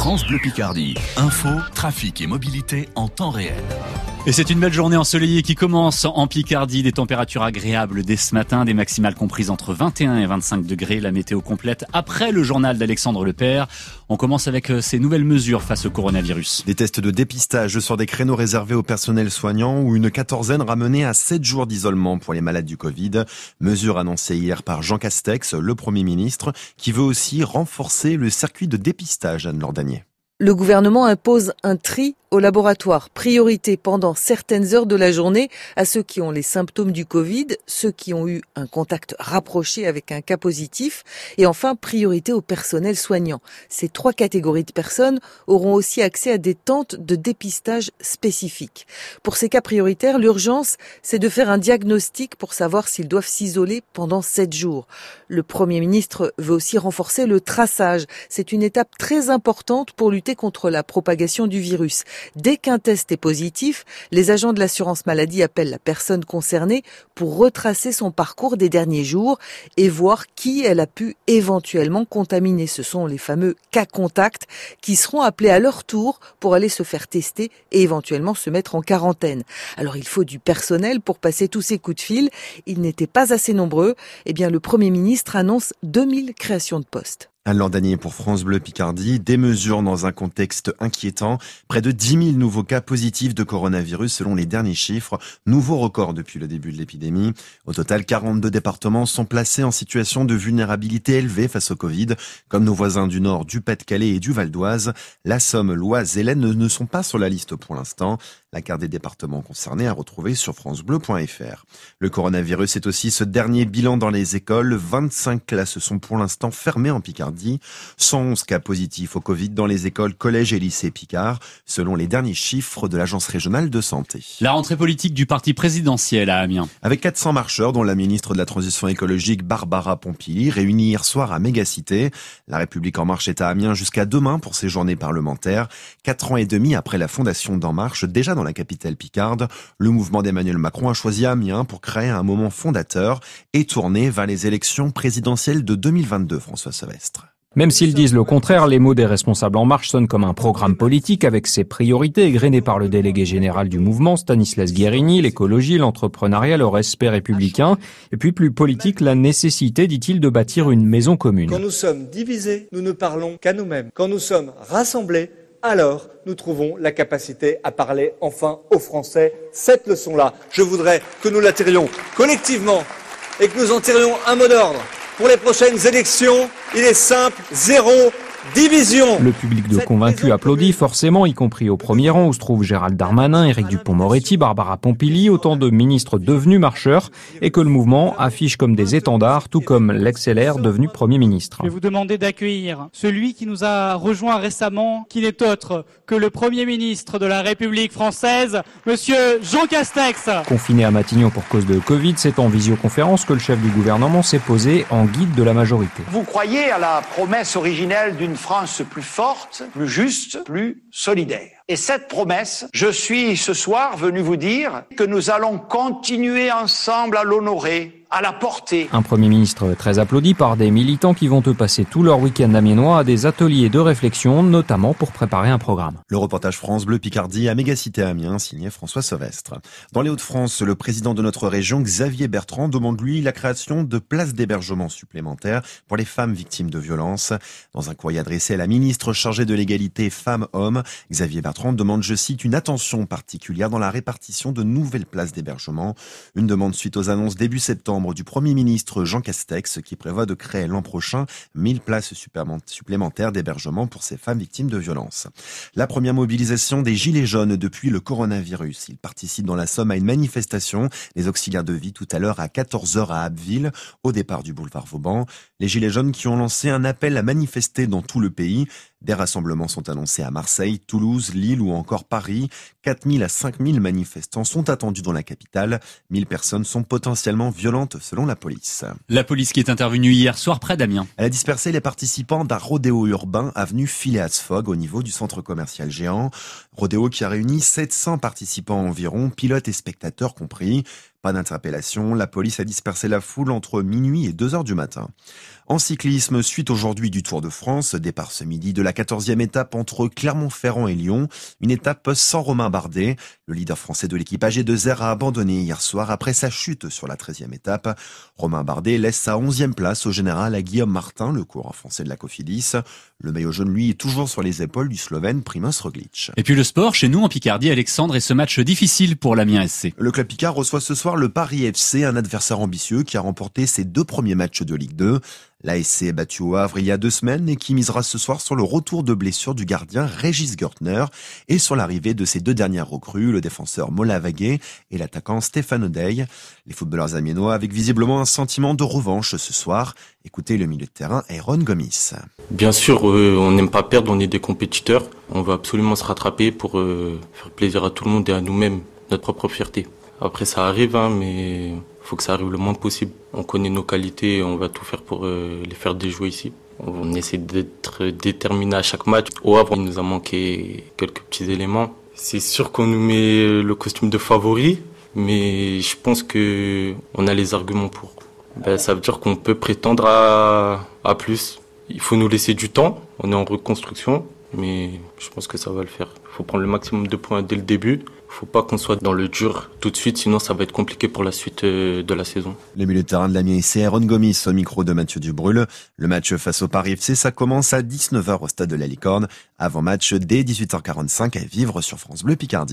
France Bleu Picardie. Info, trafic et mobilité en temps réel. Et c'est une belle journée ensoleillée qui commence en Picardie. Des températures agréables dès ce matin, des maximales comprises entre 21 et 25 degrés. La météo complète après le journal d'Alexandre Lepère. On commence avec euh, ces nouvelles mesures face au coronavirus. Des tests de dépistage sur des créneaux réservés au personnel soignant ou une quatorzaine ramenée à 7 jours d'isolement pour les malades du Covid. Mesure annoncée hier par Jean Castex, le Premier ministre, qui veut aussi renforcer le circuit de dépistage, Anne Lordanier. Le gouvernement impose un tri au laboratoire. Priorité pendant certaines heures de la journée à ceux qui ont les symptômes du Covid, ceux qui ont eu un contact rapproché avec un cas positif et enfin priorité au personnel soignant. Ces trois catégories de personnes auront aussi accès à des tentes de dépistage spécifiques. Pour ces cas prioritaires, l'urgence, c'est de faire un diagnostic pour savoir s'ils doivent s'isoler pendant sept jours. Le Premier ministre veut aussi renforcer le traçage. C'est une étape très importante pour lutter contre la propagation du virus. Dès qu'un test est positif, les agents de l'assurance maladie appellent la personne concernée pour retracer son parcours des derniers jours et voir qui elle a pu éventuellement contaminer. Ce sont les fameux cas contacts qui seront appelés à leur tour pour aller se faire tester et éventuellement se mettre en quarantaine. Alors il faut du personnel pour passer tous ces coups de fil. Ils n'étaient pas assez nombreux. Eh bien, le Premier ministre annonce 2000 créations de postes. Alain pour France Bleu Picardie, des dans un contexte inquiétant. Près de 10 000 nouveaux cas positifs de coronavirus selon les derniers chiffres. Nouveau record depuis le début de l'épidémie. Au total, 42 départements sont placés en situation de vulnérabilité élevée face au Covid, comme nos voisins du Nord, du Pas-de-Calais et du Val d'Oise. La Somme, l'Oise et l'Aisne ne sont pas sur la liste pour l'instant. La carte des départements concernés à retrouver sur francebleu.fr. Le coronavirus est aussi ce dernier bilan dans les écoles. 25 classes sont pour l'instant fermées en Picardie. 111 cas positifs au Covid dans les écoles, collèges et lycées Picard, selon les derniers chiffres de l'Agence régionale de santé. La rentrée politique du parti présidentiel à Amiens. Avec 400 marcheurs, dont la ministre de la Transition écologique Barbara Pompili, réunis hier soir à Mégacité. La République En Marche est à Amiens jusqu'à demain pour ses journées parlementaires. Quatre ans et demi après la fondation d'En Marche, déjà dans la capitale picarde, le mouvement d'Emmanuel Macron a choisi Amiens pour créer un moment fondateur et tourner vers les élections présidentielles de 2022, François Sylvestre. Même s'ils disent le contraire, les mots des responsables En Marche sonnent comme un programme politique avec ses priorités égrenées par le délégué général du mouvement, Stanislas Guérini, l'écologie, l'entrepreneuriat, le respect républicain, et puis plus politique, la nécessité, dit-il, de bâtir une maison commune. Quand nous sommes divisés, nous ne parlons qu'à nous-mêmes. Quand nous sommes rassemblés, alors nous trouvons la capacité à parler enfin aux Français. Cette leçon-là, je voudrais que nous la tirions collectivement et que nous en tirions un mot d'ordre. Pour les prochaines élections, il est simple, zéro Division. Le public de convaincus applaudit forcément, y compris au premier rang où se trouvent Gérald Darmanin, Éric Dupont-Moretti, Barbara Pompili, autant de ministres devenus marcheurs et que le mouvement affiche comme des étendards, tout comme l'ex-LR devenu Premier ministre. Je vais vous demander d'accueillir celui qui nous a rejoint récemment, qui n'est autre que le Premier ministre de la République française, Monsieur Jean Castex. Confiné à Matignon pour cause de Covid, c'est en visioconférence que le chef du gouvernement s'est posé en guide de la majorité. Vous croyez à la promesse originelle d'une une France plus forte, plus juste, plus solidaire. Et cette promesse, je suis ce soir venu vous dire que nous allons continuer ensemble à l'honorer à la portée. Un Premier ministre très applaudi par des militants qui vont te passer tout leur week-end amiénois à des ateliers de réflexion, notamment pour préparer un programme. Le reportage France Bleu Picardie à Mégacité Amiens, signé François Sauvestre. Dans les Hauts-de-France, le président de notre région, Xavier Bertrand, demande lui la création de places d'hébergement supplémentaires pour les femmes victimes de violences. Dans un courrier adressé à la ministre chargée de l'égalité femmes-hommes, Xavier Bertrand demande, je cite, une attention particulière dans la répartition de nouvelles places d'hébergement. Une demande suite aux annonces début septembre du Premier ministre Jean Castex qui prévoit de créer l'an prochain 1000 places supplémentaires d'hébergement pour ces femmes victimes de violences. La première mobilisation des Gilets jaunes depuis le coronavirus. Ils participent dans la Somme à une manifestation des auxiliaires de vie tout à l'heure à 14h à Abbeville, au départ du boulevard Vauban. Les Gilets jaunes qui ont lancé un appel à manifester dans tout le pays. Des rassemblements sont annoncés à Marseille, Toulouse, Lille ou encore Paris. 4000 à 5000 manifestants sont attendus dans la capitale. 1000 personnes sont potentiellement violentes selon la police. La police qui est intervenue hier soir près d'Amiens. Elle a dispersé les participants d'un rodéo urbain avenue Phileas Fogg au niveau du centre commercial géant. Rodéo qui a réuni 700 participants environ, pilotes et spectateurs compris. Pas d'interpellation, la police a dispersé la foule entre minuit et 2 heures du matin. En cyclisme, suite aujourd'hui du Tour de France, départ ce midi de la 14e étape entre Clermont-Ferrand et Lyon, une étape sans Romain Bardet. Le leader français de l'équipe AG2R a abandonné hier soir après sa chute sur la 13e étape. Romain Bardet laisse sa 11e place au général à Guillaume Martin, le coureur français de la Cofidis. Le maillot jaune, lui, est toujours sur les épaules du Slovène Primoz Roglic. Et puis le sport, chez nous en Picardie, Alexandre, et ce match difficile pour l'Amiens SC. Le club Picard reçoit ce soir le Paris FC, un adversaire ambitieux qui a remporté ses deux premiers matchs de Ligue 2. L'ASC est battu au Havre il y a deux semaines et qui misera ce soir sur le retour de blessure du gardien Régis Gertner et sur l'arrivée de ses deux dernières recrues, le défenseur Mola Vaguet et l'attaquant Stéphane Odey. Les footballeurs amiénois avec visiblement un sentiment de revanche ce soir. Écoutez le milieu de terrain Aaron Gomis. Bien sûr, euh, on n'aime pas perdre, on est des compétiteurs. On va absolument se rattraper pour euh, faire plaisir à tout le monde et à nous-mêmes, notre propre fierté. Après, ça arrive, hein, mais faut que ça arrive le moins possible. On connaît nos qualités et on va tout faire pour euh, les faire déjouer ici. On essaie d'être déterminé à chaque match. Au Havre, il nous a manqué quelques petits éléments. C'est sûr qu'on nous met le costume de favori, mais je pense que on a les arguments pour. Ben, ça veut dire qu'on peut prétendre à, à plus. Il faut nous laisser du temps. On est en reconstruction, mais je pense que ça va le faire. Il faut prendre le maximum de points dès le début faut pas qu'on soit dans le dur tout de suite, sinon ça va être compliqué pour la suite euh, de la saison. Les milieux de terrain de l'Amiens, c'est Aaron Gomis au micro de Mathieu Dubrul. Le match face au Paris FC, ça commence à 19h au stade de la Licorne. Avant match dès 18h45 à vivre sur France Bleu Picardie.